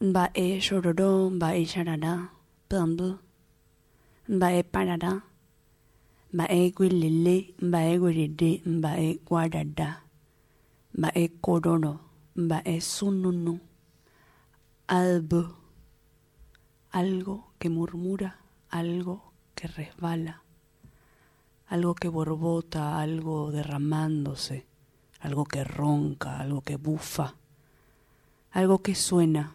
Mbae shororo, mbae sharara, bambu, mbae parara, mbae gwilili, mbae gwiridi, mbae guarada, mbae kororo, mbae sununu, albu, algo que murmura, algo que resbala algo que borbota, algo derramándose, algo que ronca, algo que bufa, algo que suena,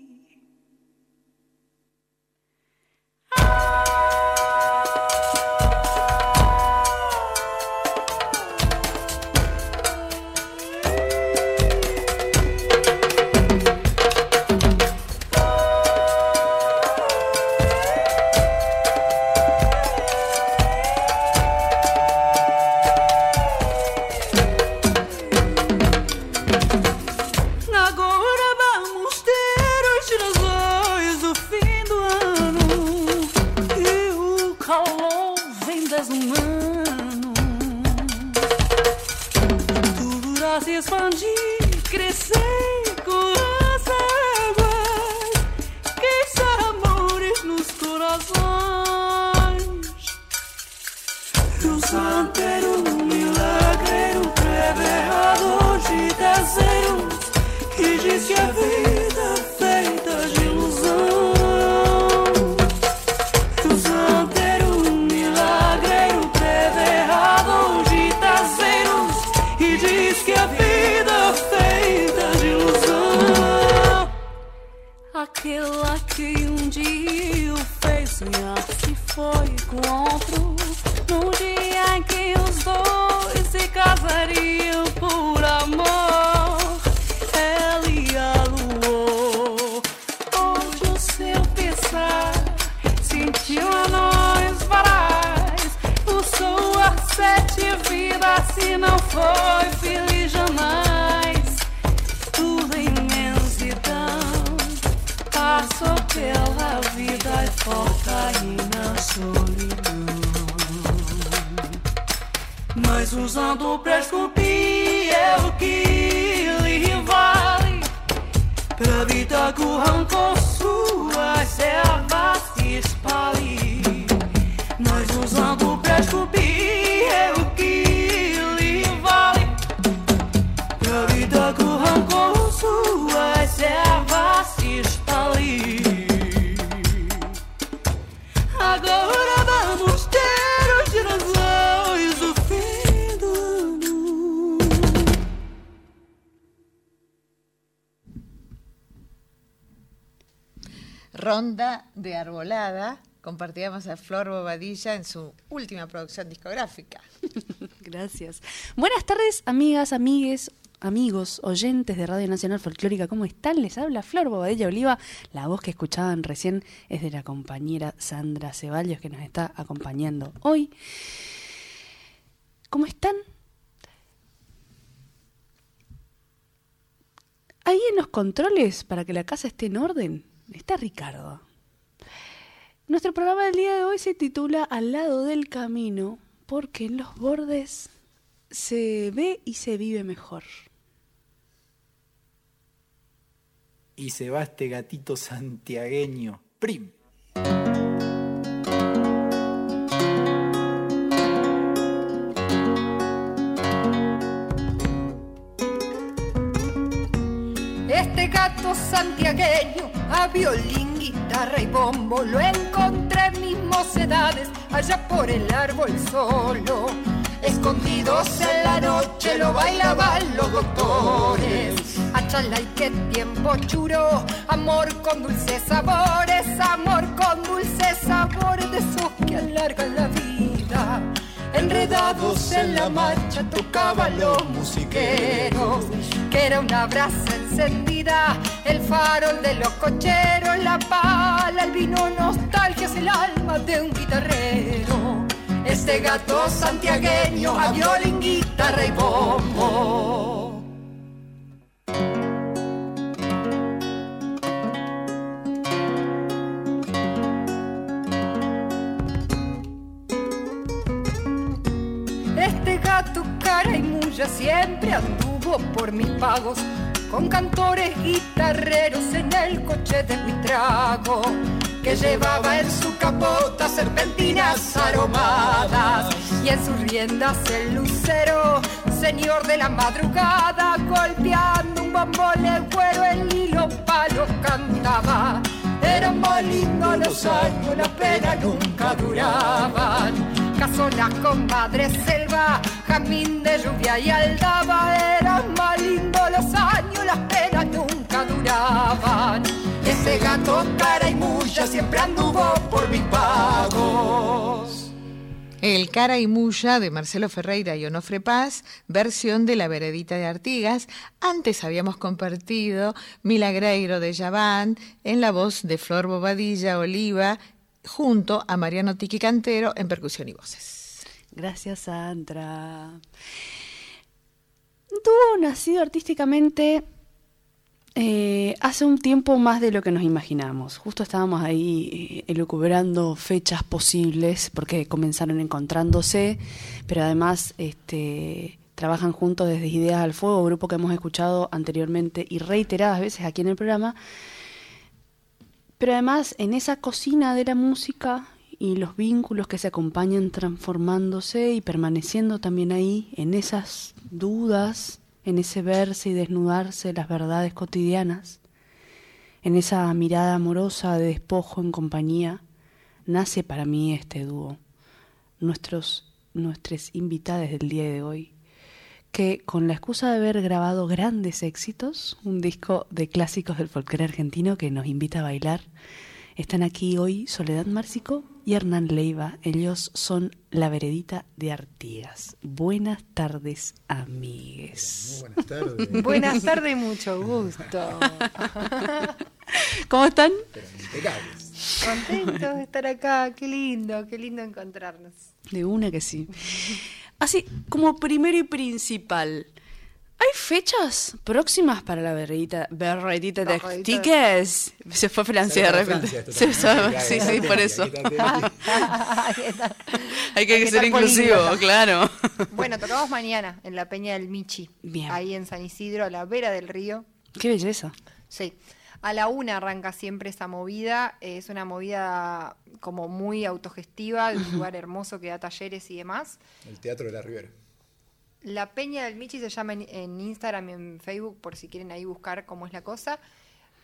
Música Ronda de Arbolada. Compartíamos a Flor Bobadilla en su última producción discográfica. Gracias. Buenas tardes, amigas, amigues, amigos, oyentes de Radio Nacional Folclórica. ¿Cómo están? Les habla Flor Bobadilla Oliva. La voz que escuchaban recién es de la compañera Sandra Ceballos que nos está acompañando hoy. ¿Cómo están? Ahí en los controles, para que la casa esté en orden, está Ricardo. Nuestro programa del día de hoy se titula Al lado del camino, porque en los bordes se ve y se vive mejor. Y se va este gatito santiagueño. Prim. Santiagueño, a violín, guitarra y bombo, lo encontré en mis mocedades, allá por el árbol solo. Escondidos en la noche lo bailaban los doctores. Achala y qué tiempo churo, amor con dulces sabores, amor con dulces sabores de esos que alargan. Enredados en la marcha tocaban los musiqueros, que era una brasa encendida, el farol de los cocheros, la pala, el vino, nostalgia es el alma de un guitarrero. Este gato santiagueño a violín, guitarra y bombo. Siempre anduvo por mis pagos con cantores guitarreros en el coche de trago que llevaba en su capota serpentinas aromadas y en sus riendas el lucero, señor de la madrugada, golpeando un bombo legüero el hilo palo cantaba. Eran más lindos los años, la pena nunca duraban. Casonas con madre selva, jamín de lluvia y aldaba. Eran más lindos los años, las penas nunca duraban. Ese gato cara y mucha siempre anduvo por mis pagos. El Cara y Mulla de Marcelo Ferreira y Onofre Paz, versión de La Veredita de Artigas. Antes habíamos compartido Milagreiro de Yaván en la voz de Flor Bobadilla Oliva, junto a Mariano Tiki Cantero en percusión y voces. Gracias, Sandra. Dúo nacido artísticamente eh, hace un tiempo más de lo que nos imaginamos. Justo estábamos ahí eh, elucubrando fechas posibles porque comenzaron encontrándose, pero además este, trabajan juntos desde Ideas al Fuego, grupo que hemos escuchado anteriormente y reiteradas veces aquí en el programa. Pero además en esa cocina de la música y los vínculos que se acompañan transformándose y permaneciendo también ahí en esas dudas, en ese verse y desnudarse las verdades cotidianas, en esa mirada amorosa de despojo en compañía, nace para mí este dúo. Nuestros, nuestros invitados del día de hoy, que con la excusa de haber grabado grandes éxitos, un disco de clásicos del folclore argentino que nos invita a bailar, están aquí hoy Soledad Márcico y Hernán Leiva. Ellos son La Veredita de Artigas. Buenas tardes, amigues. Buenas tardes. Buenas tardes y mucho gusto. ¿Cómo están? Contentos de estar acá, qué lindo, qué lindo encontrarnos. De una que sí. Así, como primero y principal, ¿hay fechas próximas para la berredita, berredita de tickets? Se fue Francia de repente. Se sí, Claro, sí, por eso. Hay que, Hay que ser inclusivo, claro. Bueno, tocamos mañana en la Peña del Michi, Bien. ahí en San Isidro, a la vera del río. Qué belleza. Sí. A la una arranca siempre esa movida. eh, Es una movida como muy autogestiva, de un lugar hermoso que da talleres y demás. El Teatro de la Ribera. La Peña del Michi se llama en, en Instagram y en Facebook, por si quieren ahí buscar cómo es la cosa.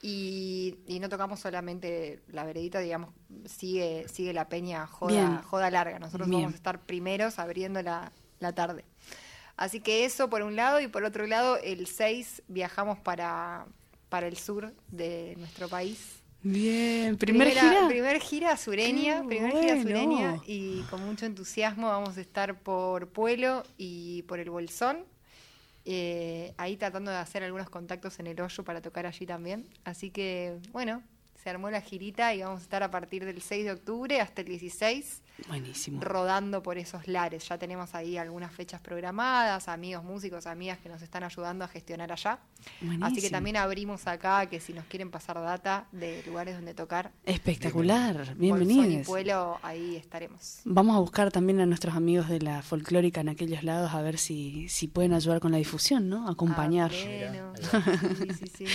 Y, y no tocamos solamente la veredita, digamos, sigue, sigue la peña joda, Bien. joda larga. Nosotros Bien. vamos a estar primeros abriendo la, la tarde. Así que eso por un lado, y por otro lado, el 6 viajamos para, para el sur de nuestro país. Bien, primer Primera- gira. Primer gira sureña, Qué primer gira bueno. sureña y con mucho entusiasmo vamos a estar por Pueblo y por el Bolsón. eh, ahí tratando de hacer algunos contactos en el hoyo para tocar allí también. Así que, bueno, se armó la girita y vamos a estar a partir del 6 de octubre hasta el 16 Buenísimo. rodando por esos lares. Ya tenemos ahí algunas fechas programadas, amigos músicos, amigas que nos están ayudando a gestionar allá. Así que Buenísimo. también abrimos acá que si nos quieren pasar data de lugares donde tocar, Espectacular. Bienvenidos. Pueblo, ahí estaremos. Vamos a buscar también a nuestros amigos de la folclórica en aquellos lados a ver si, si pueden ayudar con la difusión, ¿no? Acompañar. A pleno. Mirá, Sí, sí, sí.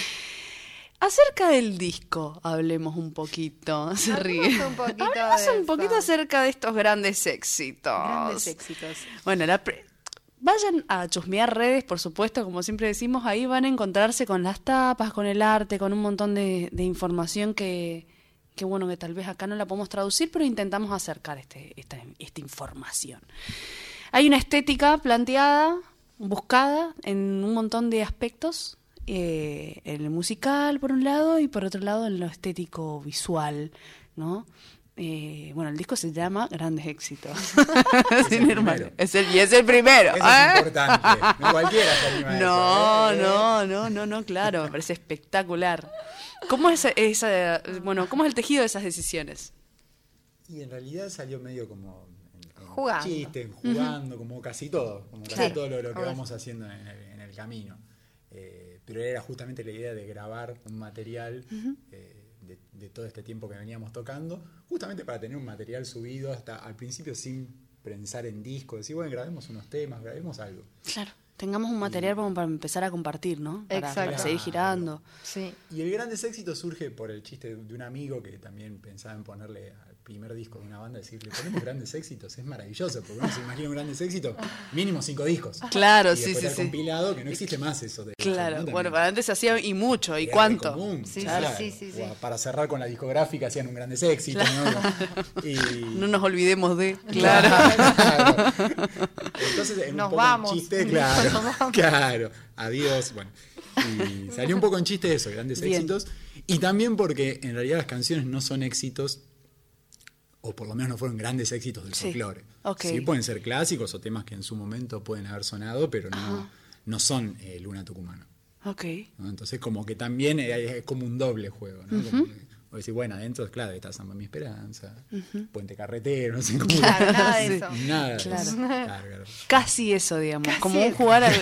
Acerca del disco, hablemos un poquito. Se Hablemos ríe. un poquito Hablemos un poquito acerca de estos grandes éxitos. Grandes éxitos. Bueno, la pre- vayan a chusmear redes, por supuesto, como siempre decimos, ahí van a encontrarse con las tapas, con el arte, con un montón de, de información que, que, bueno, que tal vez acá no la podemos traducir, pero intentamos acercar este, esta, esta información. Hay una estética planteada, buscada en un montón de aspectos, eh, en el musical por un lado y por otro lado en lo estético visual, ¿no? Eh, bueno, el disco se llama Grandes Éxitos. Sin el hermano. primero. Es el, y es el primero. Eso ¿eh? es importante. No cualquiera se anima a No, eso, ¿eh? no, no, no, no, claro, me parece espectacular. ¿Cómo es esa, bueno, cómo es el tejido de esas decisiones? Y en realidad salió medio como en, en Jugando. chiste, jugando, como casi todo, como casi todo lo, lo que vamos haciendo en el, en el camino. Eh, pero era justamente la idea de grabar un material eh, de, de todo este tiempo que veníamos tocando, justamente para tener un material subido hasta al principio sin pensar en disco, decir, bueno, grabemos unos temas, grabemos algo. Claro, tengamos un material como para empezar a compartir, ¿no? Para, Exacto. para seguir girando. Sí. Y el Grandes Éxitos surge por el chiste de un amigo que también pensaba en ponerle al primer disco de una banda, decirle, ponemos Grandes Éxitos, es maravilloso, porque uno se imagina un Grandes Éxitos, mínimo cinco discos. Claro, y sí, sí, sí. compilado, que no existe más eso de Claro, bueno, para antes se hacía y mucho, ¿y cuánto? común, Sí, claro. sí, sí, sí. O para cerrar con la discográfica hacían un Grandes Éxitos, ¿no? Y, No nos olvidemos de. Claro. Entonces, en Nos un poco vamos. en chiste, claro. claro. Adiós. Bueno. Y salió un poco en chiste eso, grandes Bien. éxitos. Y también porque en realidad las canciones no son éxitos, o por lo menos no fueron grandes éxitos del Sí. folclore. Sí, pueden ser clásicos o temas que en su momento pueden haber sonado, pero no, no son eh, Luna Tucumano. Ok. ¿no? Entonces, como que también eh, es como un doble juego, ¿no? Como que- o decir, bueno, adentro, claro, está Samba Mi Esperanza, Puente Carretero, no sé cómo. Claro, nada de eso. Nada. de Claro. eso. Claro, claro. Casi eso, digamos. Casi como un jugar al,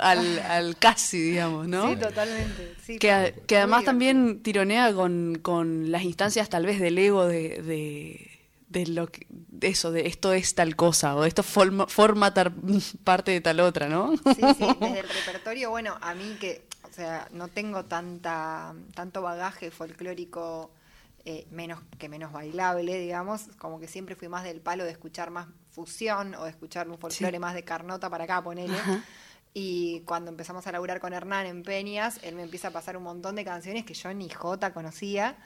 al, al- casi, digamos, ¿no? Sí, totalmente. Sí, que, a- que además también tironea con, con las instancias tal vez del ego de, de, de lo que, de eso, de esto es tal cosa, o esto forma, forma tar- parte de tal otra, ¿no? Sí, sí, desde el repertorio, bueno, a mí que, o sea, no tengo tanta tanto bagaje folclórico eh, menos que menos bailable, digamos, como que siempre fui más del palo de escuchar más fusión o de escuchar un folclore Sí. más de carnota para acá, ponele. Ajá. Y cuando empezamos a laburar con Hernán en Peñas, él me empieza a pasar un montón de canciones que yo ni Jota conocía.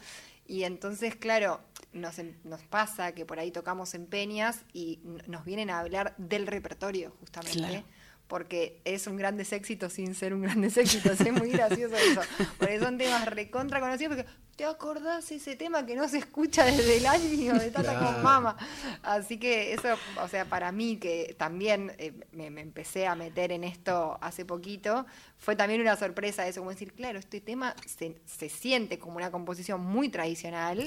Y entonces, claro, nos, nos pasa que por ahí tocamos en Peñas y nos vienen a hablar del repertorio, justamente. Porque es un grandes éxito sin ser un grandes éxito. Es muy gracioso eso. Porque son temas recontra conocidos. Porque te acordás ese tema que no se escucha desde el año de Tata Claro. con Mama. Así que eso, o sea, para mí que también eh, me, me empecé a meter en esto hace poquito, fue también una sorpresa eso, como decir, claro, este tema se, se siente como una composición muy tradicional,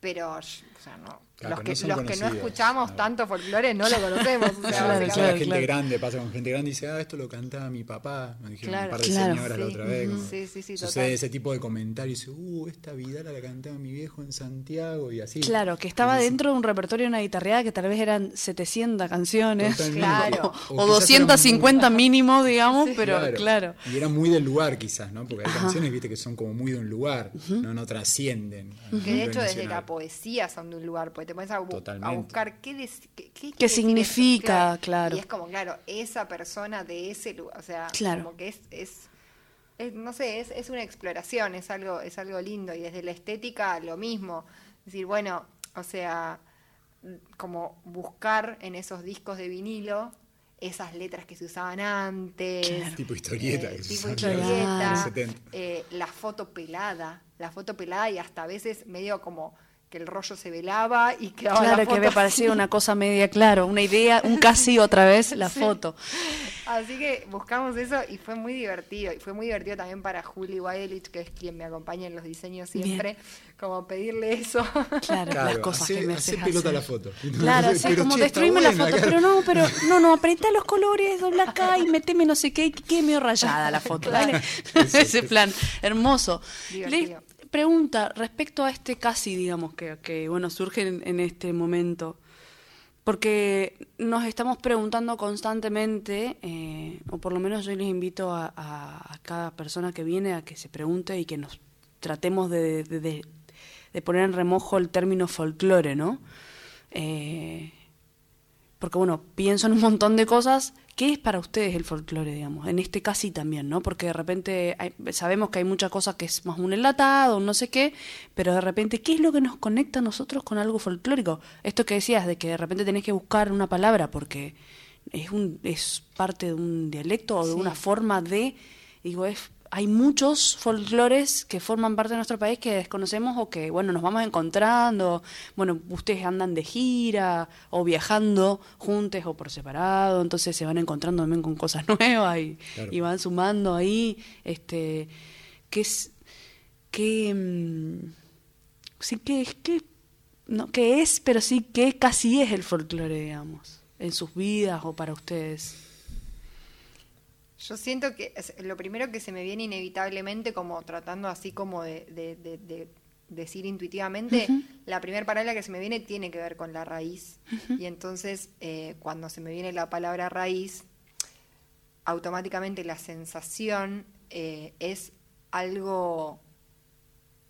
pero sh- o sea, no, Claro, los que que, no los que no escuchamos claro. tanto folclore no lo conocemos. O sea, Claro, la claro, gente claro. grande, pasa con gente grande y dice, ah, esto lo cantaba mi papá. Me dijeron Claro. un par de Claro. señoras la otra vez. Como Sí, sí, sí, Sucede total. ese tipo de comentarios. Dice, uh, esta Vidala la cantaba mi viejo en Santiago y así. Claro, que estaba dentro de un repertorio de una guitarreada que tal vez eran 700 canciones. Totalmente. Claro. O, quizás 250 eran muy- mínimo, digamos, pero claro. Y era muy del lugar quizás, ¿no? Porque hay canciones, viste, que son como muy de un lugar, no, no trascienden. Que de hecho desde la poesía son de un lugar, porque te pones a, bu- a Totalmente. buscar qué, des- qué, qué quiere ¿Qué decir significa? eso. Claro. Y es como, claro, esa persona de ese lugar, o sea, Claro. como que es, es, es, no sé, es, es una exploración, es algo, es algo lindo. Y desde la estética lo mismo. Es decir, bueno, o sea, como buscar en esos discos de vinilo esas letras que se usaban antes. Tipo historieta eh, que se tipo usaba historieta, en los 70. eh, la foto pelada, la foto pelada y hasta a veces medio como que el rollo se velaba y quedaba la Claro, foto que me parecía así. una cosa media, claro, una idea, un casi otra vez la foto. Así que buscamos eso y fue muy divertido. Y fue muy divertido también para Juli Weilich, que es quien me acompaña en los diseños siempre, como pedirle eso. Claro, las cosas hace, que me hace hacer. la foto. Claro, sí, Pero, como destruime la foto, pero no, pero no, no, apretá los colores, dobla acá y meteme no sé qué, y quede medio rayada la foto, dale. Ese plan, hermoso. Divertido. Le pregunta respecto a este casi, digamos, que, bueno, surge en, en este momento, porque nos estamos preguntando constantemente, eh, o por lo menos yo les invito a, cada persona que viene a que se pregunte y que nos tratemos de poner en remojo el término folclore, ¿no? Eh, porque bueno, pienso en un montón de cosas. ¿Qué es para ustedes el folclore, digamos? En este caso también, ¿no? Porque de repente hay- sabemos que hay muchas cosas que es más un enlatado, un no sé qué, pero de repente, ¿qué es lo que nos conecta a nosotros con algo folclórico? Esto que decías, de que de repente tenés que buscar una palabra porque es, un, es parte de un dialecto o de Sí. una forma de, digo, es, hay muchos folclores que forman parte de nuestro país que desconocemos o que, bueno, nos vamos encontrando, bueno, ustedes andan de gira o viajando juntos o por separado, entonces se van encontrando también con cosas nuevas y, Claro. y van sumando ahí, este, que es, que, mm, sí que es, que, no, que es, pero sí que casi es el folclore, digamos, en sus vidas o para ustedes. Yo siento que lo primero que se me viene inevitablemente, como tratando así como de, de- de- de decir intuitivamente, la primera palabra que se me viene tiene que ver con la raíz. Y entonces, eh, cuando se me viene la palabra raíz, automáticamente la sensación eh, es algo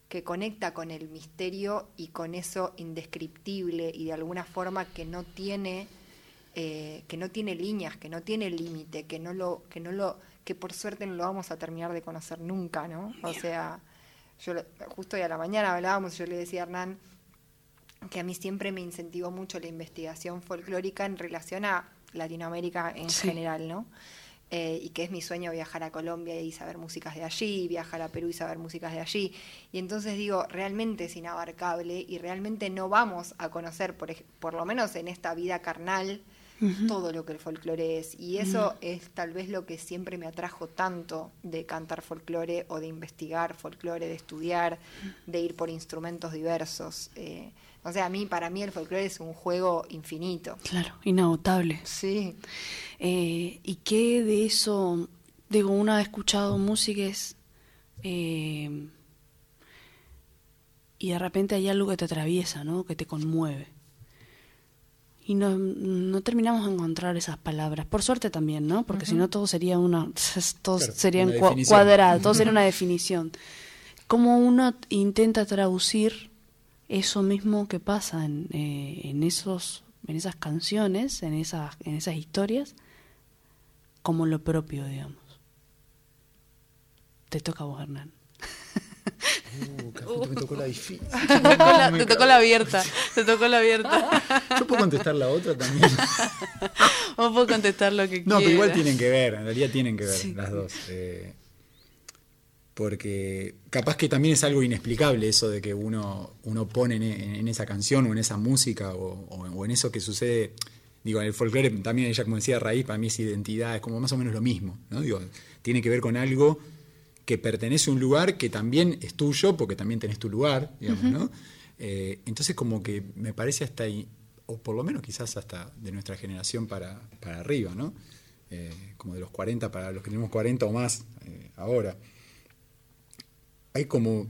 que conecta con el misterio y con eso indescriptible y de alguna forma que no tiene eh, que no tiene líneas, que no tiene límite, que no lo que no lo que por suerte no lo vamos a terminar de conocer nunca, ¿no? O sea, yo justo hoy a la mañana hablábamos, yo le decía a Hernán que a mí siempre me incentivó mucho la investigación folclórica en relación a Latinoamérica en Sí. general, ¿no? Eh, y que es mi sueño viajar a Colombia y saber músicas de allí, viajar a Perú y saber músicas de allí. Y entonces digo, realmente es inabarcable y realmente no vamos a conocer, por, por lo menos en esta vida carnal, todo lo que el folclore es. Y eso es tal vez lo que siempre me atrajo tanto de cantar folclore o de investigar folclore, de estudiar, de ir por instrumentos diversos. Eh, o sea, a mí, para mí el folclore es un juego infinito. Claro, inagotable. Sí. Eh, ¿Y qué de eso? Digo, una ha escuchado músicas eh, y de repente hay algo que te atraviesa, ¿no? Que te conmueve. Y no, no terminamos de encontrar esas palabras. Por suerte también, ¿no? Porque si no todo sería una... Todo Claro, sería una cuadrado, todo sería una definición. ¿Cómo uno intenta traducir eso mismo que pasa en, eh, en esos en esas canciones, en esas, en esas historias, como lo propio, digamos. Te toca a vos, Hernán. Uh, Cafito, me tocó la difícil. Te tocó la, te tocó la abierta. Te tocó la abierta. Yo puedo contestar la otra también. Vos podés contestar lo que No, pero igual quieras. tienen que ver, en realidad tienen que ver Sí. las dos. eh, porque capaz que también es algo inexplicable eso de que uno, uno pone en, en- en esa canción o en esa música o, o- o en eso que sucede. Digo, en el folclore también ella, como decía Raíz, para mí es identidad, es como más o menos lo mismo. ¿no? Digo, tiene que ver con algo que pertenece a un lugar que también es tuyo, porque también tenés tu lugar, digamos, ¿no? Eh, entonces como que me parece hasta ahí, o por lo menos quizás hasta de nuestra generación para, para arriba, ¿no? Eh, como de los 40 para los que tenemos 40 o más eh, ahora. Hay como,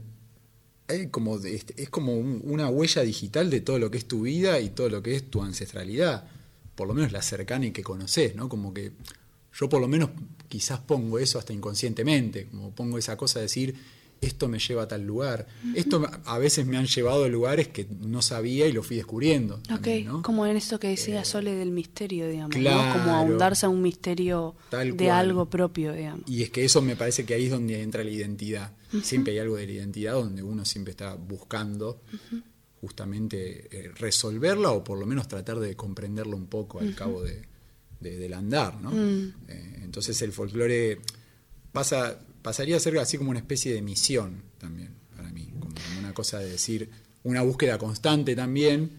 hay como de- este, es como un- una huella digital de todo lo que es tu vida y todo lo que es tu ancestralidad, por lo menos la cercana y que conoces, ¿no? Como que yo por lo menos quizás pongo eso hasta inconscientemente, como pongo esa cosa de decir, esto me lleva a tal lugar. Esto a veces me han llevado a lugares que no sabía y lo fui descubriendo. Ok, también, ¿no? como en esto que decía Sole del misterio, digamos. Como ahondarse a un misterio de cual. algo propio, digamos. Y es que eso me parece que ahí es donde entra la identidad. Siempre hay algo de la identidad donde uno siempre está buscando justamente eh, resolverla o por lo menos tratar de comprenderla un poco al cabo de, de- del andar. ¿no? Eh, entonces el folclore pasa, pasaría a ser así como una especie de misión también para mí, como una cosa de decir, una búsqueda constante también.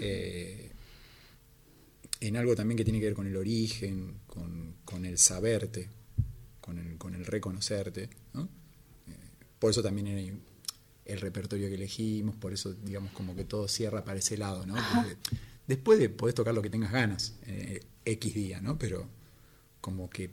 eh, en algo también que tiene que ver con el origen, con, con el saberte, con el, con el reconocerte. ¿no? Eh, por eso también hay el repertorio que elegimos, por eso digamos como que todo cierra para ese lado. ¿no? Porque después de podés tocar lo que tengas ganas, eh, X día, ¿no? pero como que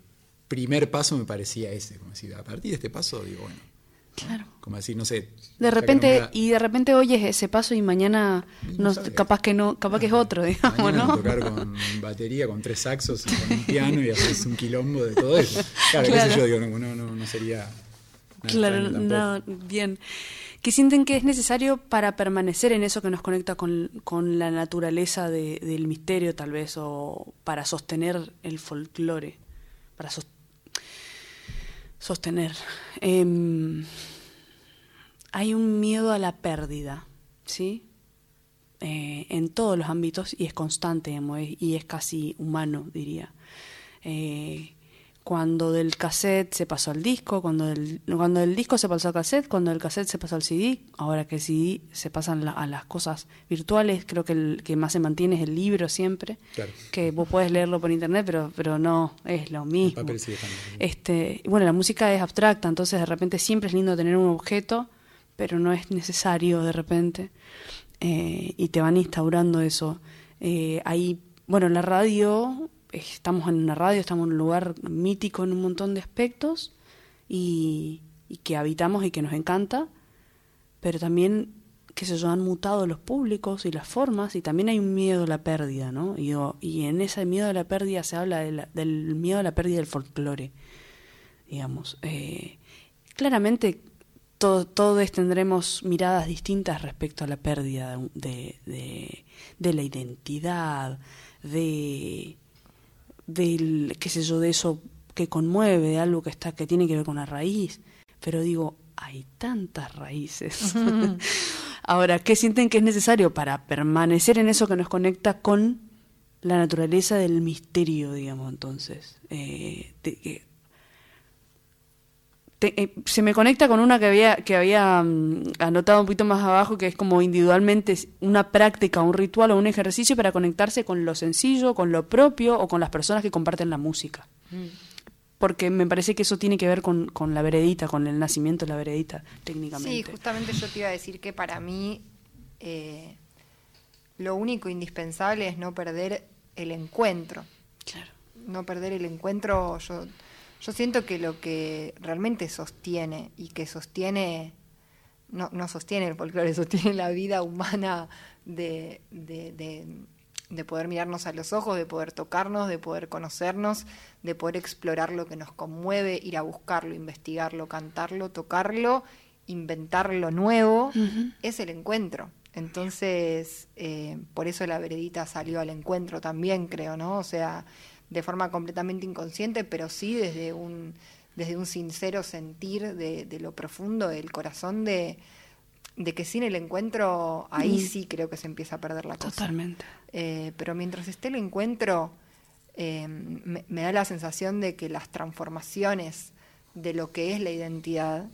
primer paso me parecía ese, como decir, a partir de este paso digo, bueno, ¿no? Claro. como decir, no sé. De no repente, y de repente oyes ese paso y mañana, no no, capaz que no, capaz que es otro, digamos, Mañana ¿no? tocar con batería, con tres saxos y con un piano y haces un quilombo de todo eso. Claro, qué Claro. sé yo, digo, no, no, no, no sería. Claro, no, bien. ¿Qué sienten que es necesario para permanecer en eso que nos conecta con, con la naturaleza de- del misterio, tal vez, o para sostener el folclore? Para sos- sostener. Em, hay un miedo a la pérdida, ¿sí? Eh, en todos los ámbitos y es constante y es casi humano, diría. Eh, cuando del cassette se pasó al disco, cuando del, cuando del disco se pasó al cassette, cuando del cassette se pasó al CD, ahora que el CD se pasan la- a las cosas virtuales, creo que el que más se mantiene es el libro siempre, Claro. que vos podés leerlo por internet, pero, pero no es lo mismo. papel sigue. Este, bueno, la música es abstracta, entonces de repente siempre es lindo tener un objeto, pero no es necesario de repente. Eh, y te van instaurando eso. Eh, ahí, bueno, la radio, estamos en una radio, estamos en un lugar mítico en un montón de aspectos y, que habitamos y que nos encanta, pero también, sé yo, han mutado los públicos y las formas y también hay un miedo a la pérdida, ¿no? Y, en ese miedo a la pérdida se habla de la- del miedo a la pérdida del folclore, digamos. Eh, claramente to- todos tendremos miradas distintas respecto a la pérdida de, de la identidad, de del qué sé yo de eso que conmueve de algo que está que tiene que ver con la raíz. Pero digo hay tantas raíces. Ahora qué sienten que es necesario para permanecer en eso que nos conecta con la naturaleza del misterio digamos entonces Eh, de- te- eh, se me conecta con una que había que había mm, anotado un poquito más abajo que es como individualmente una práctica, un ritual o un ejercicio para conectarse con lo sencillo, con lo propio o con las personas que comparten la música. Porque me parece que eso tiene que ver con, con la veredita, con el nacimiento de la veredita, Sí, técnicamente. justamente yo te iba a decir que para mí eh, lo único indispensable es no perder el encuentro. Claro. No perder el encuentro, yo, yo siento que lo que realmente sostiene y que sostiene, no, no sostiene el folclore, sostiene la vida humana de, de, de, de poder mirarnos a los ojos, de poder tocarnos, de poder conocernos, de poder explorar lo que nos conmueve, ir a buscarlo, investigarlo, cantarlo, tocarlo, inventar lo nuevo, es el encuentro. Entonces, eh, por eso la veredita salió al encuentro también, creo, ¿no? O sea, de forma completamente inconsciente, pero sí desde un, desde un sincero sentir de, de lo profundo del corazón de, de que sin el encuentro ahí Mm. sí creo que se empieza a perder la cosa. Totalmente. Eh, pero mientras esté el encuentro, eh, me, me da la sensación de que las transformaciones de lo que es la identidad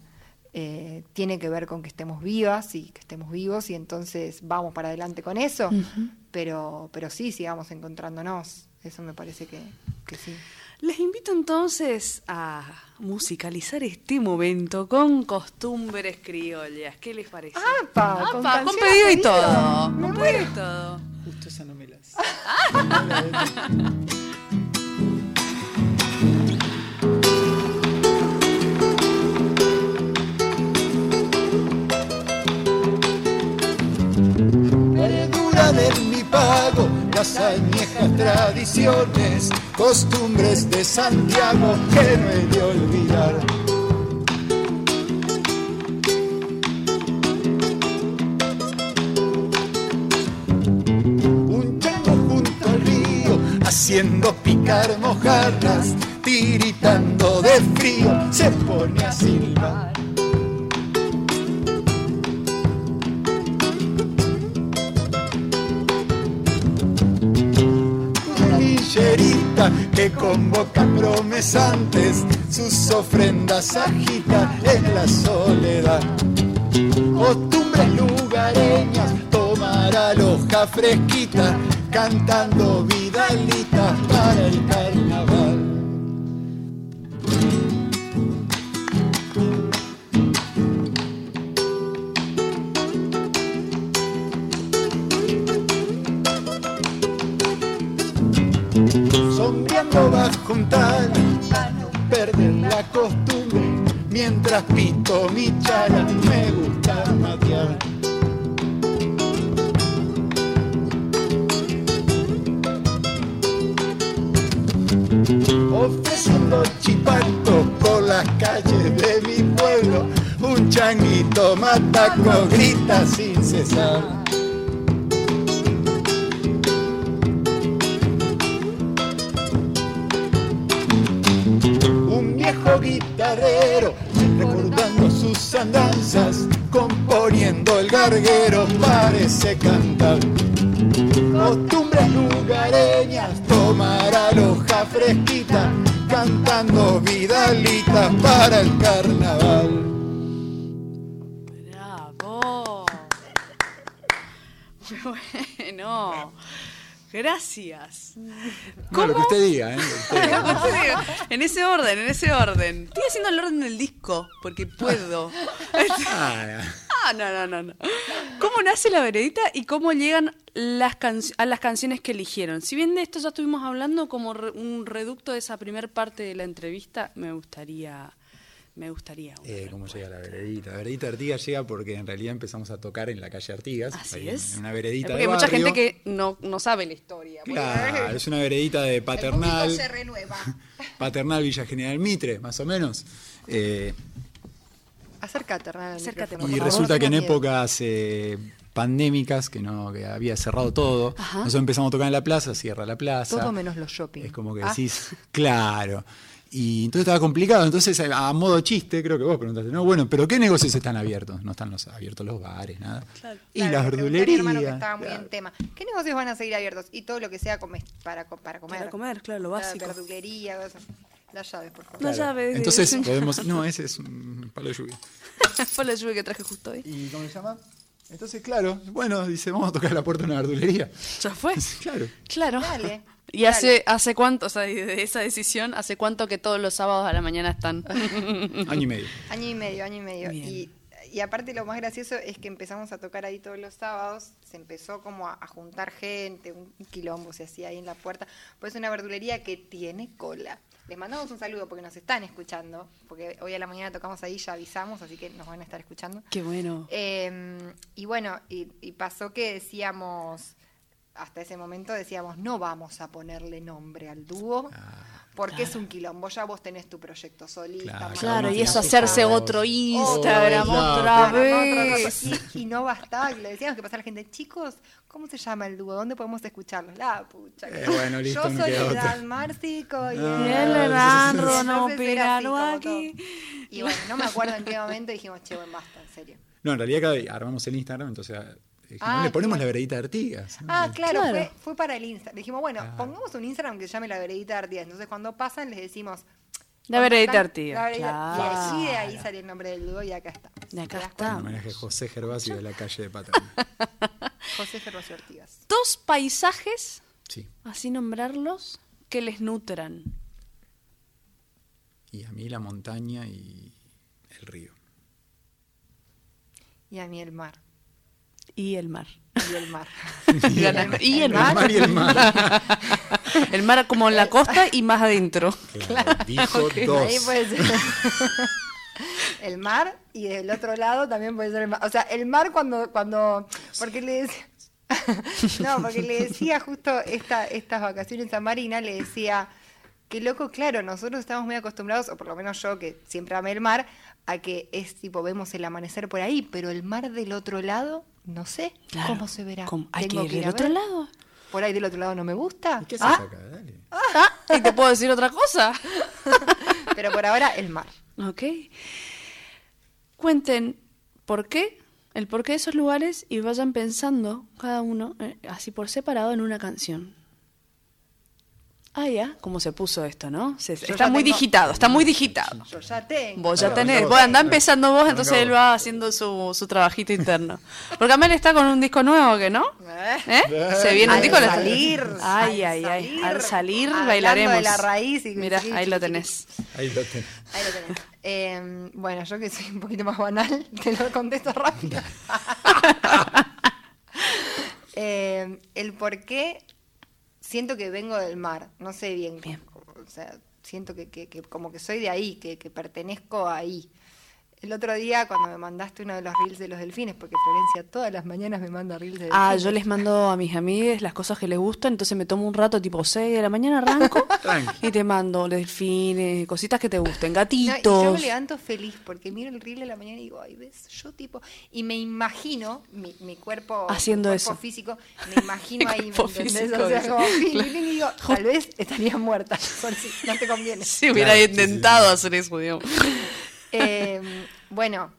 eh, tiene que ver con que estemos vivas y que estemos vivos y entonces vamos para adelante con eso, pero, pero sí, sigamos encontrándonos. Eso me parece que, que sí. Les invito entonces a musicalizar este momento con costumbres criollas. ¿Qué les parece? ¡Apa! Con ¡Apa! Con pedido y todo. Me Con pedido y todo. Justo esa no me la sé. Perdura de mi pago las tradiciones, costumbres de Santiago que no he de olvidar. Un chango junto al río, haciendo picar mojarras, tiritando de frío, se pone a silbar. Que convoca promesantes, sus ofrendas agita en la soledad. Costumbres lugareñas, tomar a hoja fresquita, cantando vidalita para el carnaval. Recordando sus andanzas, componiendo el garguero parece cantar. Costumbres lugareñas, tomar aloja fresquita, cantando vidalitas para el carnaval. Bravo. Bueno. Gracias. No, lo que usted diga, ¿eh? En ese orden, en ese orden. Estoy haciendo el orden del disco, porque puedo. Ah, Ah, no, no, no, no. ¿Cómo nace la veredita y cómo llegan las can- a las canciones que eligieron? Si bien de esto ya estuvimos hablando como re- un reducto de esa primer parte de la entrevista, me gustaría, me gustaría. Eh, ¿Cómo llega la veredita? La veredita Artigas llega porque en realidad empezamos a tocar en la calle Artigas. Así ahí es. En una veredita Porque de hay mucha barrio. gente que no, no sabe la historia. Claro, es una veredita de El paternal. se renueva. Paternal Villa General Mitre, más o menos. Eh, Acércate, Acércate, y por favor, resulta que en miedo. épocas eh, pandémicas, que no que había cerrado todo, Ajá. nosotros empezamos a tocar en la plaza, cierra la plaza. Todo menos los shopping. Es como que Ah. decís, claro. Y entonces estaba complicado. Entonces, a modo chiste, creo que vos preguntaste, no, bueno, pero ¿qué negocios están abiertos? No están los, abiertos los bares, nada. Y Claro, las hermano que verdulerías. estaba muy claro. en tema. ¿Qué negocios van a seguir abiertos? Y todo lo que sea come- para, para comer. Para comer, claro, lo La básico. verdulería, cosas. Las llaves, por favor. Claro. llaves. Entonces podemos. No, ese es un palo de lluvia. Fue la lluvia que traje justo hoy. ¿Y cómo se llama? Entonces, claro, bueno, dice, vamos a tocar la puerta de una verdulería. ¿Ya fue? Claro. Claro. Dale, ¿Y hace, hace cuánto, o sea, de esa decisión, hace cuánto que todos los sábados a la mañana están? Año y medio. Año y medio, año y medio. Y, y aparte lo más gracioso es que empezamos a tocar ahí todos los sábados, se empezó como a, a juntar gente, un quilombo se hacía ahí en la puerta, pues es una verdulería que tiene cola. Les mandamos un saludo porque nos están escuchando, porque hoy a la mañana tocamos ahí, ya avisamos, así que nos van a estar escuchando. Qué bueno. Eh, y bueno, y, y pasó que decíamos, hasta ese momento decíamos, no vamos a ponerle nombre al dúo, porque es un quilombo, ya vos tenés tu proyecto solista. Claro, y eso hacerse otro Instagram claro, otra Claro, vez. Y, y no bastaba, que le decíamos que pasara la gente, chicos, ¿cómo se llama el dúo? ¿Dónde podemos escucharlos? La pucha. Eh, bueno, listo, Yo no soy. Dan Márcico y Y Ah, el- no como aquí. Y bueno, no me acuerdo en qué momento dijimos, che, bueno, basta, en serio. No, en realidad cada- armamos el Instagram, entonces dijimos, Ah, le ponemos claro. la veredita de Artigas. Ah, claro, Claro. Fue, fue para el Instagram. Dijimos, bueno, Claro. pongamos un Instagram que se llame La Veredita de Artigas. Entonces, cuando pasan, les decimos... La Veredita están- Artigas, La Veredita- claro. Y allí de ahí salió el nombre del dúo y acá está. Y acá ¿Te das está. En homenaje a José Gervasio de la calle de cuenta? José Gervasio Artigas. Dos paisajes, Sí. así nombrarlos, que les nutran. Y a mí la montaña y el río. Y a mí el mar. Y el mar. Y el mar. Y el El mar. mar y el mar. El mar como en la costa y más adentro. Claro, dijo dos. Ahí puede ser. el mar y del otro lado también puede ser el mar. O sea, el mar cuando, cuando, porque le decía, no, porque le decía justo esta, estas vacaciones a Marina, le decía, que loco, claro, nosotros estamos muy acostumbrados, o por lo menos yo que siempre amé el mar, a que es tipo, vemos el amanecer por ahí, pero el mar del otro lado, no sé Claro. cómo se verá. ¿Cómo? Hay Tengo que ir a del otro ver. lado. Por ahí del otro lado no me gusta. ¿Qué haces Ah. acá? Dale. Ah, ¿Y te puedo decir otra cosa? Pero por ahora el mar. Ok. Cuenten por qué, el por qué de esos lugares y vayan pensando cada uno, eh, así por separado, en una canción. Ah, ya, cómo se puso esto, ¿no? Se- está muy tengo- digitado, está muy digitado. Yo ya tengo. Vos ya tenés, vos. andá empezando vos, entonces él va haciendo su, su trabajito interno. Porque Amel está con un disco nuevo, ¿que no? ¿Eh? ¿Eh? Se viene un Al disco. le- salir, Ay, al ay, ay. salir, Al salir bailaremos. de la raíz y- Mira, sí, ahí lo tenés. Ahí lo tenés. Ahí lo tenés. Eh, bueno, yo que soy un poquito más banal, te lo contesto rápido. Eh, el por qué siento que vengo del mar, no sé bien, Bien. o sea, siento que, que- que como que soy de ahí, que, que pertenezco ahí. El otro día cuando me mandaste uno de los reels de los delfines, porque Florencia todas las mañanas me manda reels de Ah, delfines. yo les mando a mis amigas las cosas que les gustan, entonces me tomo un rato, tipo 6 de la mañana arranco y te mando delfines, cositas que te gusten, No, gatitos. y yo me levanto feliz porque miro el reel de la mañana y digo, ay, ves, yo tipo, y me imagino mi, mi cuerpo, Haciendo mi cuerpo eso. físico, me imagino ahí, ¿me cuerpo entendés? físico, O sea, como, fin, y digo, tal vez estaría muerta, no te conviene. Si hubiera Claro, sí, sí, intentado sí. hacer eso, digamos. Eh, bueno,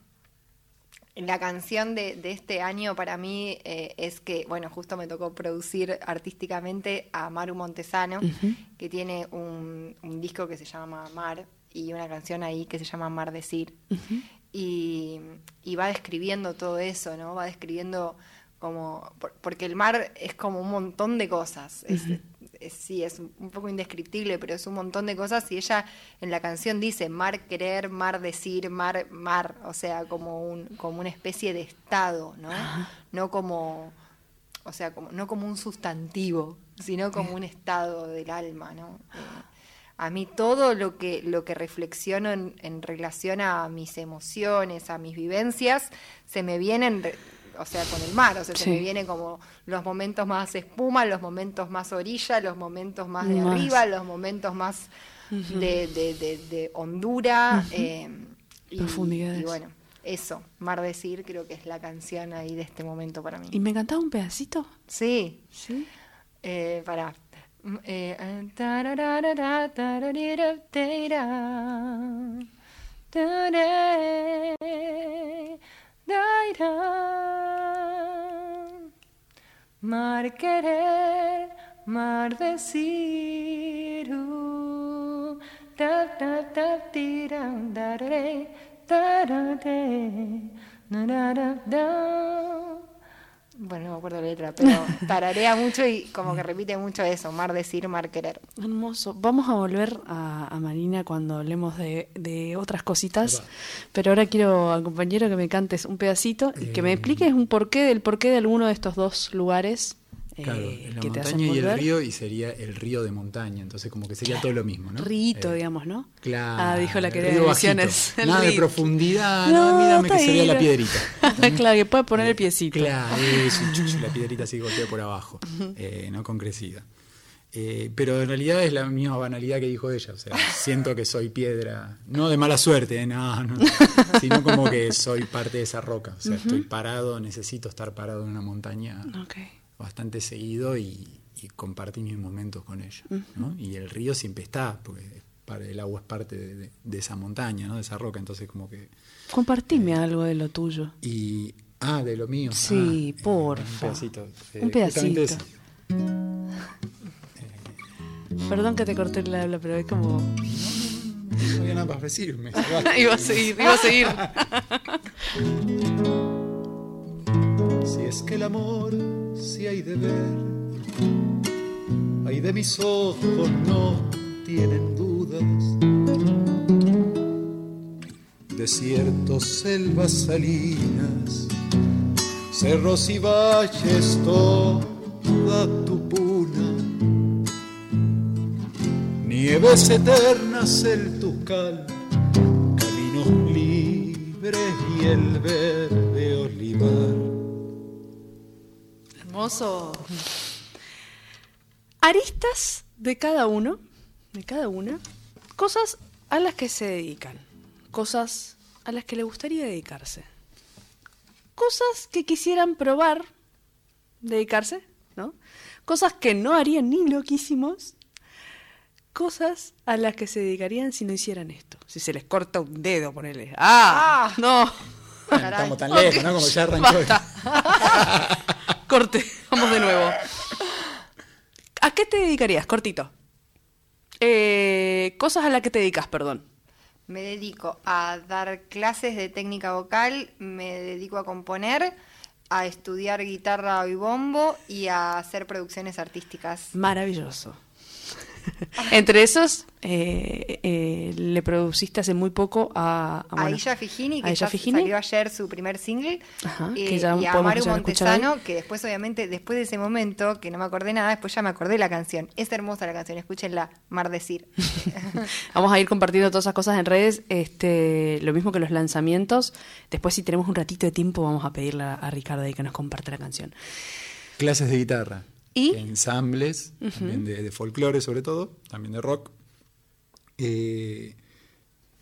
la canción de, de este año para mí eh, es que, bueno, justo me tocó producir artísticamente a Maru Montesano, que tiene un, un disco que se llama Mar y una canción ahí que se llama Mar Decir. y, y va describiendo todo eso, ¿no? Va describiendo como, por- porque el mar es como un montón de cosas. Es- sí, es un poco indescriptible, pero es un montón de cosas. Y ella en la canción dice mar querer, mar decir, mar, mar, o sea, como, un, como una especie de estado, ¿no? No como, o sea, como, no como un sustantivo, sino como un estado del alma, ¿no? Eh, a mí todo lo que, lo que reflexiono en, en relación a mis emociones, a mis vivencias, se me vienen, re- o sea, con el mar, o sea, se me vienen como los momentos más espuma, los momentos más orilla, los momentos más de Más. arriba, los momentos más de, de, de- de hondura. eh, y, Profundidades. y bueno, eso, Mar Decir creo que es la canción ahí de este momento para mí. ¿Y me cantaba un pedacito? Sí, Sí. eh, para. Eh, Dairá, mar querer, mar decir, tap tap tap da da da da da da da. Bueno, no me acuerdo la letra, pero tararea mucho y como que repite mucho eso, mar decir, mar querer. Hermoso. Vamos a volver a, a Marina cuando hablemos de, de otras cositas, pero ahora quiero al compañero que me cantes un pedacito y que me Eh. expliques un porqué del porqué de alguno de estos dos lugares eh, Claro, la que te hacen montaña y el río, y sería el río de montaña, entonces como que sería todo lo mismo, ¿no? Rito, Eh, digamos, ¿no? Claro. Ah, dijo la río de el Nada de profundidad, no, mírame que está se vea ahí, la piedrita. claro, que puede poner el piecito. Claro, eso, la piedrita así golpea por abajo, eh, no con crecida. Eh, pero en realidad es la misma banalidad que dijo ella, o sea, siento que soy piedra, no de mala suerte, eh, no, no, sino como que soy parte de esa roca, o sea, estoy parado, necesito estar parado en una montaña Ok. Bastante seguido y, y compartir mis momentos con ella. ¿no? Y el río siempre está, porque el agua es parte de, de- de esa montaña, ¿no? de esa roca, entonces como que... Compartime algo de lo tuyo. Y, ah, de lo mío. Sí, ah, porfa. Un pedacito. eh, Un pedacito. Perdón que te corté el habla, pero es como... No había nada para decirme. iba a seguir, iba a seguir. Si es que el amor si hay de ver, hay de mis ojos no tienen dudas. Desiertos, selvas, salinas, cerros y valles, toda tu puna. Nieves eternas, el tucal, caminos libres y el verde olivar. Hermoso. Aristas de cada uno, de cada una, cosas a las que se dedican, cosas a las que le gustaría dedicarse, cosas que quisieran probar dedicarse, ¿no? Cosas que no harían ni loquísimos, cosas a las que se dedicarían si no hicieran esto. Si se les corta un dedo, ponele. ¡Ah! ¡Ah! ¡No! Bueno, estamos tan lejos, ¿no? Como ya arrancó. Corte, vamos de nuevo. ¿A qué te dedicarías? Cortito. Eh, cosas a las que te dedicas, perdón. Me dedico a dar clases de técnica vocal, me dedico a componer, a estudiar guitarra y bombo y a hacer producciones artísticas. Maravilloso. Entre esos, eh, eh, le produciste hace muy poco a, a, A bueno, Illa Figini, a que salió ayer su primer single, Ajá, eh, que ya y a Maru. Montesano, que después obviamente, después de ese momento, que no me acordé nada, después ya me acordé la canción. Es hermosa la canción, escúchenla, Mar Decir. Vamos a ir compartiendo todas esas cosas en redes, este, lo mismo que los lanzamientos. Después, si tenemos un ratito de tiempo, vamos a pedirle a, a Ricardo ahí que nos comparte la canción. Clases de guitarra. ¿Y? Ensambles, también de, de folclore sobre todo, también de rock. Eh,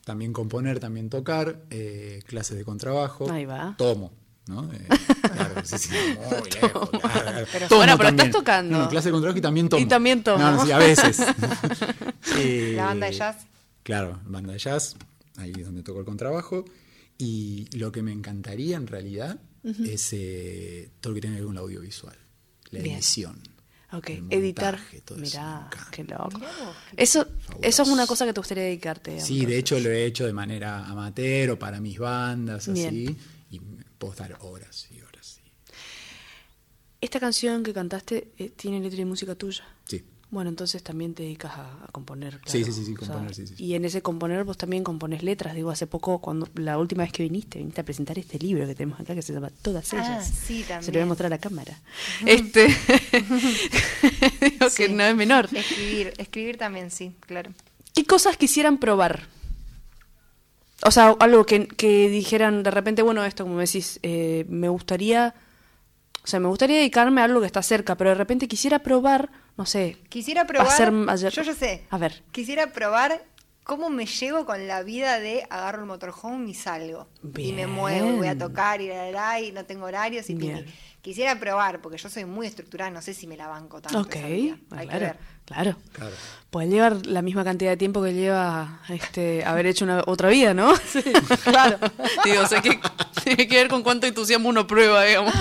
también componer, también tocar, eh, clases de contrabajo. Ahí va. Tomo. ¿no? Eh, claro, sí, sí, muy lejos, claro, claro. Pero- Tomo Bueno, pero también. estás tocando. No, clase de contrabajo y también tomo. Y también tomo. No, no, sí, a veces. Eh, La banda de jazz. Claro, banda de jazz, ahí es donde toco el contrabajo. Y lo que me encantaría en realidad es todo lo que tiene que ver con el audiovisual, la Bien. edición. Ok, el editar. todo eso, Mirá, encanta. qué loco. Eso, eso es una cosa que te gustaría dedicarte. Sí, de hecho lo he hecho de manera amateur o para mis bandas, así. Bien. Y me puedo estar horas y horas. y- Esta canción que cantaste eh, tiene letra y música tuya. Sí. Bueno, entonces también te dedicas a, a componer. Sí, claro. sí, sí, sí, O sea, componer, sí, sí, sí. Y en ese componer vos también compones letras. Digo, hace poco, cuando la última vez que viniste, viniste a presentar este libro que tenemos acá que se llama Todas Ah, ellas. sí, Se lo voy a también. mostrar a la cámara. Este, digo que Sí. no es menor. Escribir, escribir también, sí, claro. ¿Qué cosas quisieran probar? O sea, algo que, que dijeran de repente, bueno, esto como decís, eh, me gustaría, o sea, me gustaría dedicarme a algo que está cerca, pero de repente quisiera probar, no sé. Quisiera probar. hacer ayer- Yo ya sé. A ver. Quisiera probar cómo me llevo con la vida de agarro el motorhome y salgo. Y me muevo, voy a tocar y la, la, la, y no tengo horarios y. Quisiera probar, porque yo soy muy estructurada, no sé si me la banco tanto. Ok, esa vida. Hay que ver. Claro. Claro. Puede llevar la misma cantidad de tiempo que lleva este haber hecho una otra vida, ¿no? claro. Digo, o sea, que tiene que ver con cuánto entusiasmo uno prueba, digamos.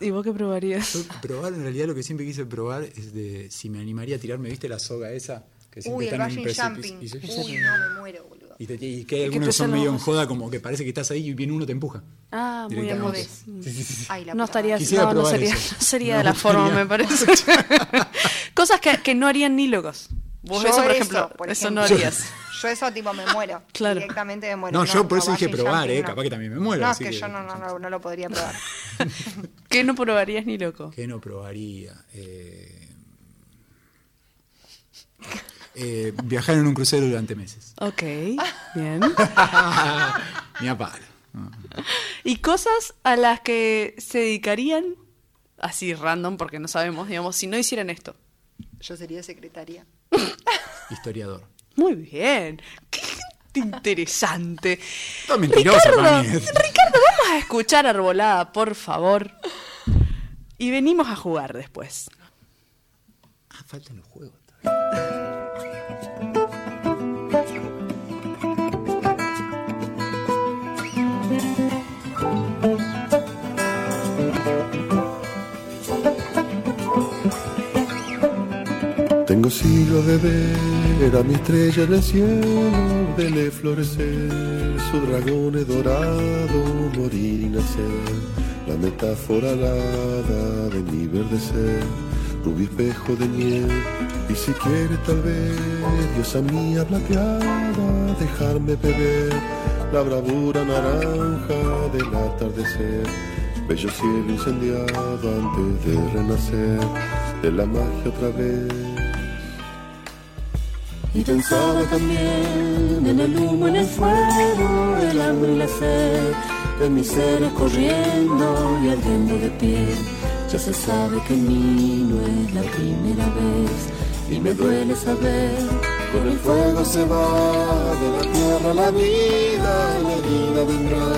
¿Y vos qué probarías? Yo probar, en realidad lo que siempre quise probar es de si me animaría a tirarme, ¿viste la soga esa? Que siempre Uy, el jumping. Uy, no, me muero, boludo. Y, te- y que hay algunos que son medio en joda, como que parece que estás ahí y viene uno te empuja. Ah, muy hermoso. Sí, sí, sí. Ay, No estaría, no, no sería, eso. no sería de la forma, gustaría. me parece. Cosas que, que no harían ni locos. Vos Yo eso, por eso, ejemplo, por eso ejemplo. no harías. Yo eso tipo me muero. Claro. Directamente me muero. No, yo por eso dije probar, eh, no. capaz que también me muero, No, es que, que- yo no, no, no, no lo podría probar. ¿Qué no probarías ni loco? ¿Qué no probaría? Eh, eh, viajar en un crucero durante meses. Ok, bien. Ni a palo. ¿Y cosas a las que se dedicarían, así random, porque no sabemos, digamos, si no hicieran esto? Yo sería secretaria. Historiador. Muy bien. Qué gente interesante. Todo mentiroso Ricardo. Ricardo, vamos a escuchar Arbolada, por favor. Y venimos a jugar después. Ah, faltan los juegos. Tengo siglos de ver a mi estrella en el cielo, verle florecer, su dragón es dorado, morir y nacer, la metáfora alada de mi verde ser, rubio espejo de miel, y si quiere tal vez, diosa mía plateada, dejarme beber la bravura naranja del atardecer, bello cielo incendiado antes de renacer, de la magia otra vez. Y pensaba también en el humo, en el fuego, el hambre y la sed, en mis seres corriendo y ardiendo de pie. Ya se sabe que en mí no es la primera vez, y me duele saber, con el fuego se va de la tierra la vida, la vida vendrá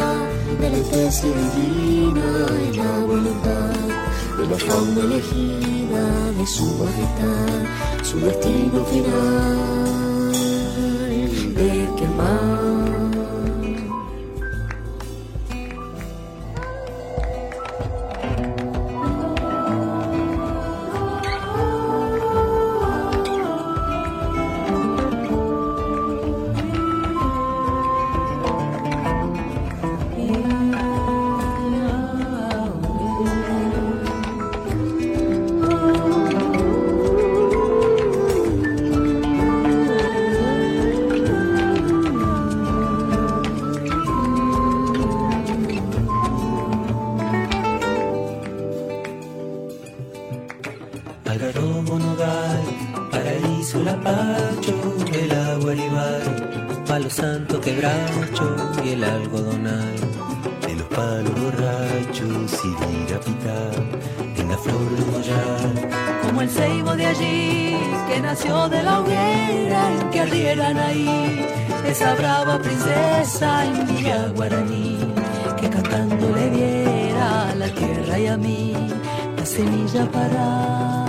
de la especie divina y la voluntad de la fauna elegida, de su majestad, su destino final, de quemar. De la hoguera en que ardieran ahí, esa brava princesa india guaraní, que cantando le diera a la tierra y a mí la semilla para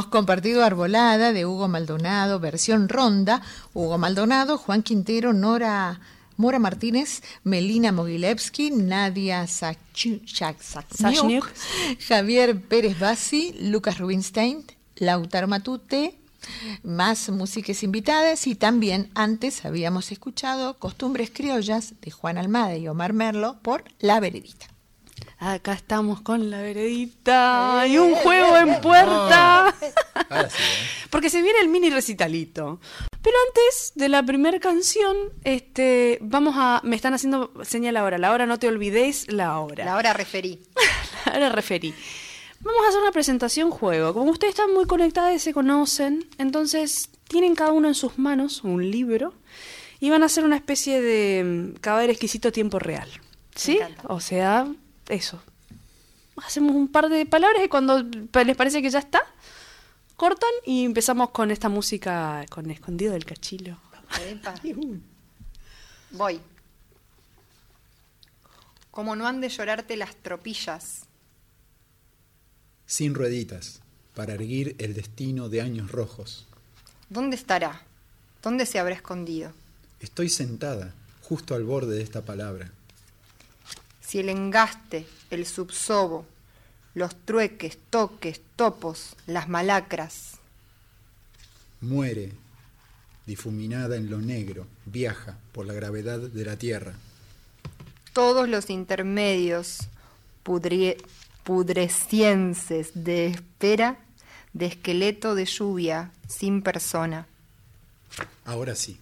Hemos compartido Arbolada de Hugo Maldonado, versión ronda. Hugo Maldonado, Juan Quintero, Nora Mora Martínez, Melina Mogilevsky, Nadia Sachniuk. Javier Pérez Bassi, Lucas Rubinstein, Lautar Matute, más músicas invitadas y también antes habíamos escuchado Costumbres Criollas de Juan Almada y Omar Merlo por La Veredita. Acá estamos con la veredita y un juego en puerta. Ahora sí, ¿eh? Porque se viene el mini recitalito. Pero antes de la primera canción, este, vamos a. Me están haciendo señal ahora. La hora, no te olvidéis la hora. La hora referí. Ahora referí. Vamos a hacer una presentación juego. Como ustedes están muy conectados y se conocen, entonces tienen cada uno en sus manos un libro y van a hacer una especie de mm, cadáver exquisito tiempo real. ¿Sí? O sea, eso. Hacemos un par de palabras y cuando les parece que ya está, cortan y empezamos con esta música con Escondido del Cachilo. Voy. Como no han de llorarte las tropillas, Sin rueditas, para erguir el destino de años rojos. ¿dónde estará? ¿Dónde se habrá escondido? Estoy sentada, justo al borde de esta palabra. Si el engaste, el subsobo, los trueques, toques, topos, las malacras, Muere, difuminada en lo negro, viaja por la gravedad de la tierra. todos los intermedios pudrie- pudrecienses de espera, de esqueleto de lluvia, sin persona. Ahora sí,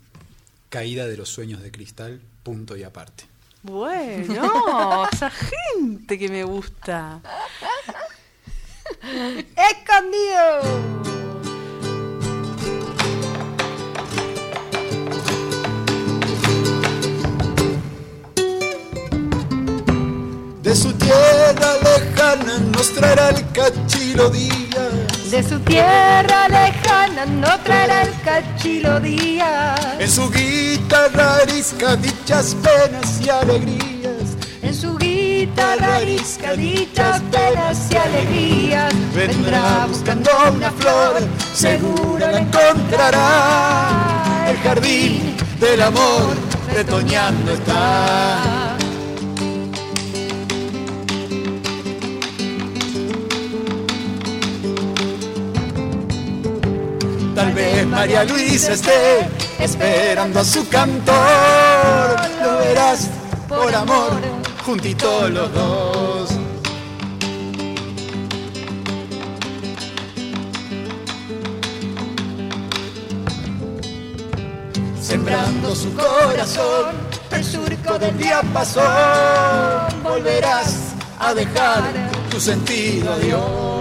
caída de los sueños de cristal, punto y aparte. Bueno, esa gente que me gusta. ¡Escondido! De su tierra lejana nos traerá el cachilo día. De su tierra lejana no traerá el cachilo día. En su guitarra arisca dichas penas y alegrías. En su guitarra arisca dichas penas y alegrías. Vendrá buscando una flor, seguro la encontrará. El jardín del amor retoñando está. María Luisa esté esperando a su cantor. Lo verás por amor, juntitos los dos. Sembrando su corazón, el surco del día pasó. Volverás a dejar tu sentido a Dios.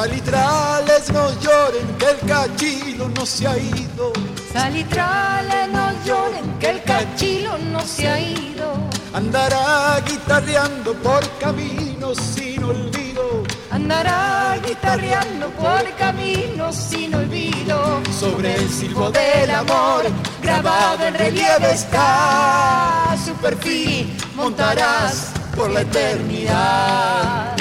Salitrales no lloren, que el cachilo no se ha ido. Salitrales no lloren que el cachilo no se ha ido. Andará guitarreando por caminos sin olvido. andará guitarreando por caminos sin olvido. Sobre el silbo del amor, grabado en relieve está su perfil, montarás por la eternidad.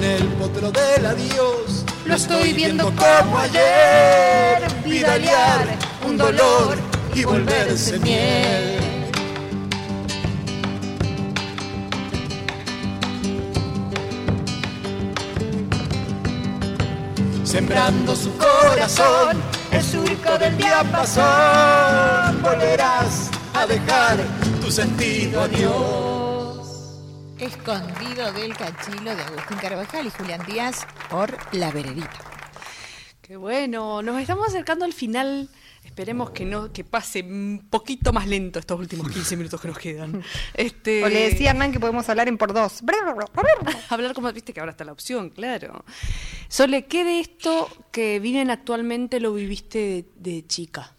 En el potro del adiós, Lo estoy viendo como ayer, vidalear un dolor y volverse miel. Sembrando su corazón, el surco del diapasón, volverás a dejar tu sentido adiós. Escondido del cachilo de Agustín Carvajal y Julián Díaz por La Veredita. Qué bueno, nos estamos acercando al final. Esperemos que no que pase un poquito más lento estos últimos 15 minutos que nos quedan. Este, O le decía a Hernán que podemos hablar en por dos. hablar como viste que ahora está la opción, claro. Sole, ¿qué de esto que viven actualmente lo viviste de, de chica?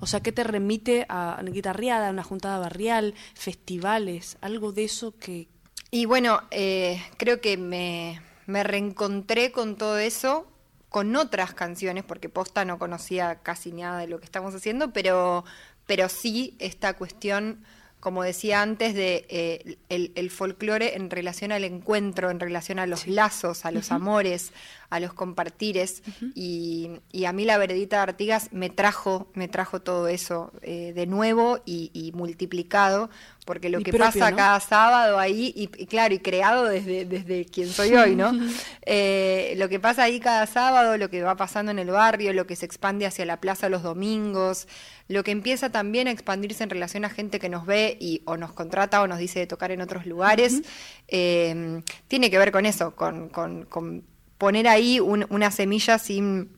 O sea, ¿qué te remite a una guitarreada, a una juntada barrial, festivales, algo de eso que... Y bueno, eh, creo que me, me reencontré con todo eso, con otras canciones, porque posta no conocía casi nada de lo que estamos haciendo, pero, pero sí esta cuestión, como decía antes, de eh, el, el folclore en relación al encuentro, en relación a los lazos, a los amores, a los compartires. y, y a mí la veredita de Artigas me trajo, me trajo todo eso eh, de nuevo y, y multiplicado, porque lo Y que propio, pasa ¿no? cada sábado ahí, y, y claro, y creado desde, desde quien soy hoy, ¿no? Eh, lo que pasa ahí cada sábado, lo que va pasando en el barrio, lo que se expande hacia la plaza los domingos, lo que empieza también a expandirse en relación a gente que nos ve y o nos contrata o nos dice de tocar en otros lugares, eh, tiene que ver con eso, con, con- con poner ahí un- una semilla sin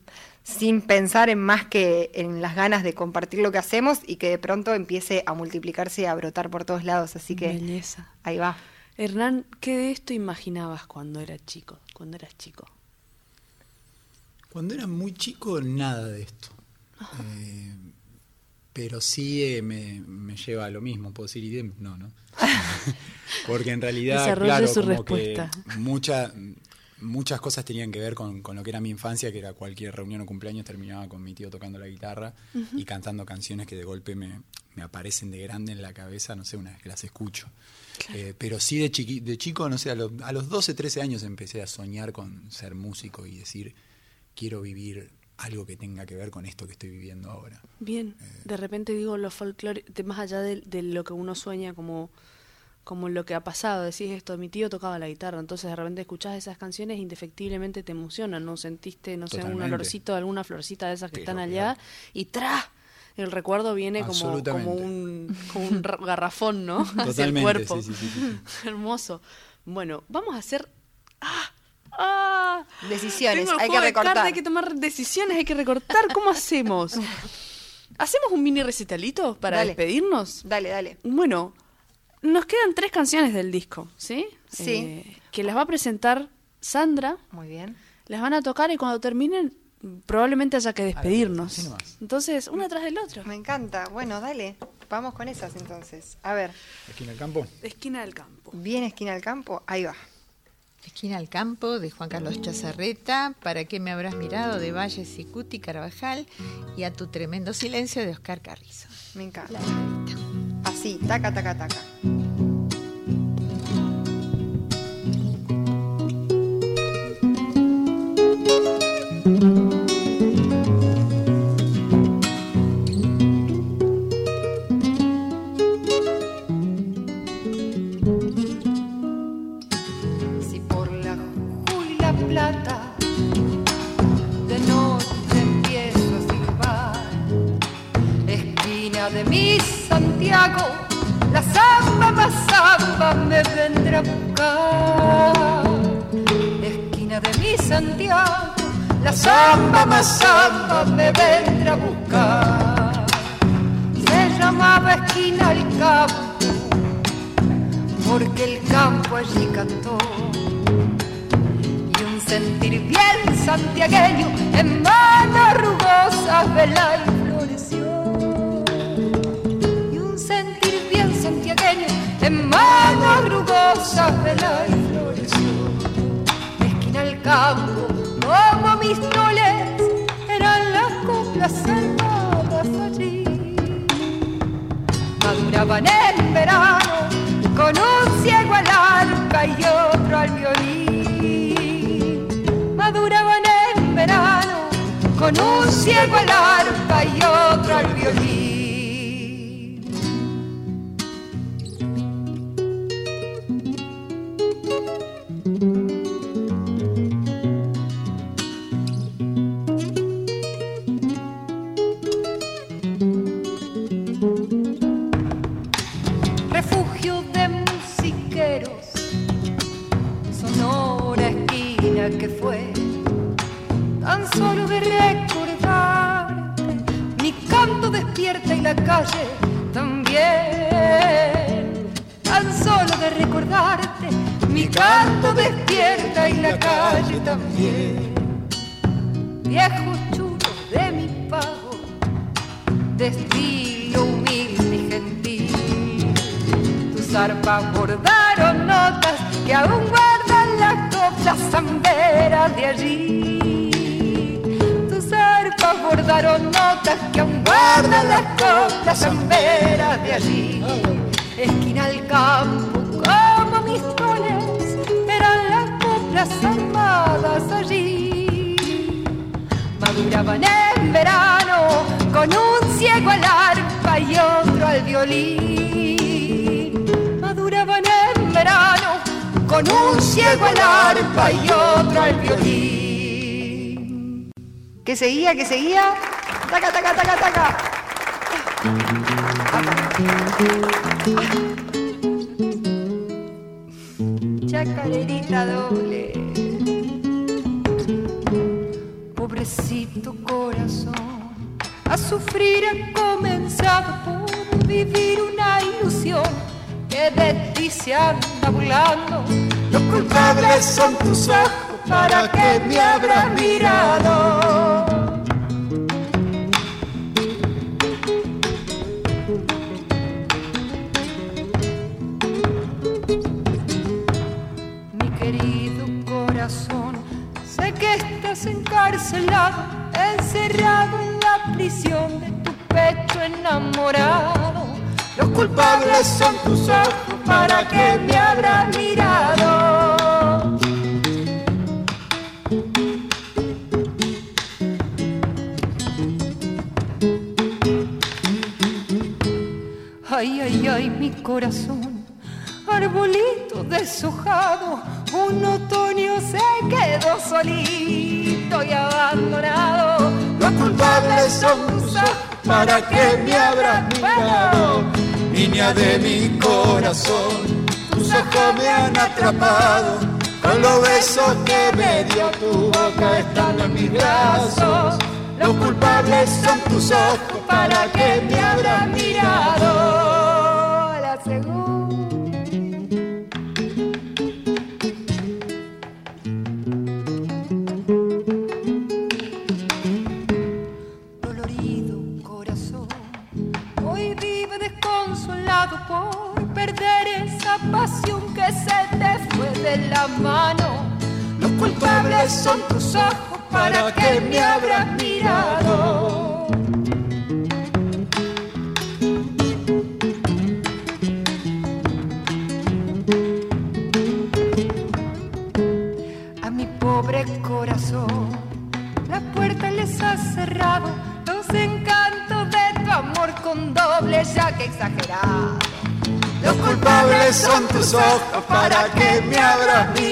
sin pensar en más que en las ganas de compartir lo que hacemos y que de pronto empiece a multiplicarse y a brotar por todos lados. Así que Belleza. ahí va. Hernán, ¿qué de esto imaginabas cuando era chico? Cuando eras chico. Cuando era muy chico, nada de esto. Eh, pero sí eh, me, me lleva a lo mismo, puedo decir idem, no, ¿no? Porque en realidad, claro, su como respuesta. que mucha- muchas cosas tenían que ver con, con lo que era mi infancia, que era cualquier reunión o cumpleaños terminaba con mi tío tocando la guitarra y cantando canciones que de golpe me, me aparecen de grande en la cabeza, no sé, una vez que las escucho. Eh, pero sí de, chiqui- de chico, no sé, a, lo- a los 12, 13 años empecé a soñar con ser músico y decir, quiero vivir algo que tenga que ver con esto que estoy viviendo ahora. Bien, de repente digo lo folclore, más allá de, de lo que uno sueña como, como lo que ha pasado, decís esto, mi tío tocaba la guitarra, entonces de repente escuchás esas canciones e indefectiblemente te emocionan, ¿no? Sentiste, no sé, un Totalmente. olorcito de alguna florcita de esas que Pero, están allá y ¡tra! El recuerdo viene como, como un, como un ra- garrafón, ¿no? Hacia el Totalmente, cuerpo. sí, sí, sí, sí, Hermoso. Bueno, vamos a hacer... ¡Ah! ¡Ah! Decisiones, Tengo el hay juego que de recortar. hay que tomar decisiones, hay que recortar. ¿Cómo hacemos? ¿Hacemos un mini recitalito para Dale. despedirnos? Dale, dale. Bueno, nos quedan tres canciones del disco, ¿sí? Sí. Eh, que las va a presentar Sandra, Muy bien. las van a tocar y cuando terminen probablemente haya que despedirnos. nomás. Entonces, una tras del otro. Me encanta. Bueno, dale. Vamos con esas entonces. A ver, Esquina del campo. Esquina del campo. bien esquina al campo. Ahí va. Esquina al campo de Juan Carlos Chazarreta, ¿Para qué me habrás mirado? de Valles y Cuti Carvajal y a tu tremendo silencio de Oscar Carrizo. Me encanta. La. Así, taca, taca, taca. Un ciego al arpa y otro al violín. ¿Qué seguía? Taca, taca, taca, taca. Chacarerita doble. pobrecito corazón, a sufrir ha comenzado por vivir una ilusión que de ti se anda burlando. Los culpables son tus ojos, ¿para qué me habrás mirado? Encarcelado, encerrado en la prisión de tu pecho enamorado. Los culpables son tus ojos, ¿para qué me habrás mirado? Ay, ay, ay, mi corazón, arbolito deshojado, un otoño se quedó solito y abandonado. Los culpables son tus ¿Para qué me habrás mirado? Niña de mi corazón, tus ojos me han atrapado. Con los besos que me dio tu boca están en mis brazos. Los culpables son tus ojos, ¿para qué me habrás mirado? Los culpables son tus ojos, ¿para qué me habrás mirado? a mi pobre corazón. La puerta les ha cerrado los encantos de tu amor con doble ya que exagerado. Los culpables son tus ojos, ¿para qué me habrás mirado?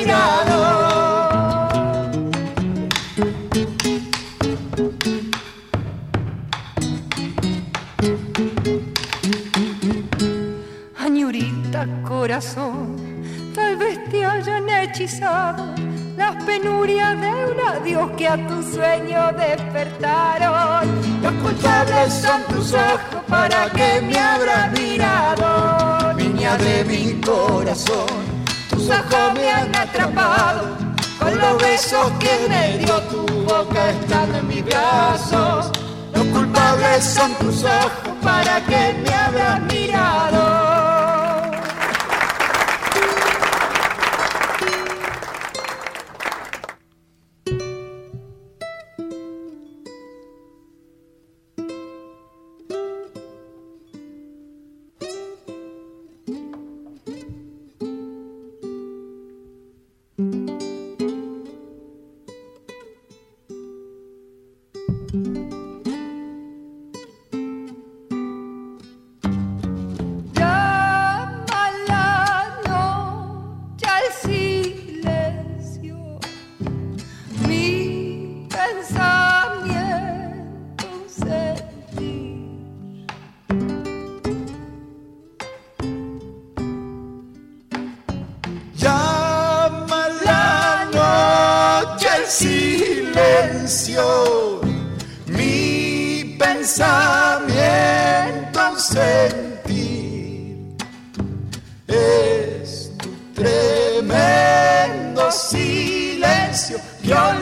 Son silencio, mi pensamiento sentir es tu tremendo silencio. Que ha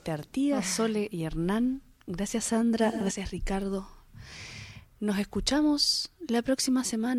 Margarita Artigas, Sole y Hernán. Gracias, Sandra. Gracias, Ricardo. Nos escuchamos la próxima semana.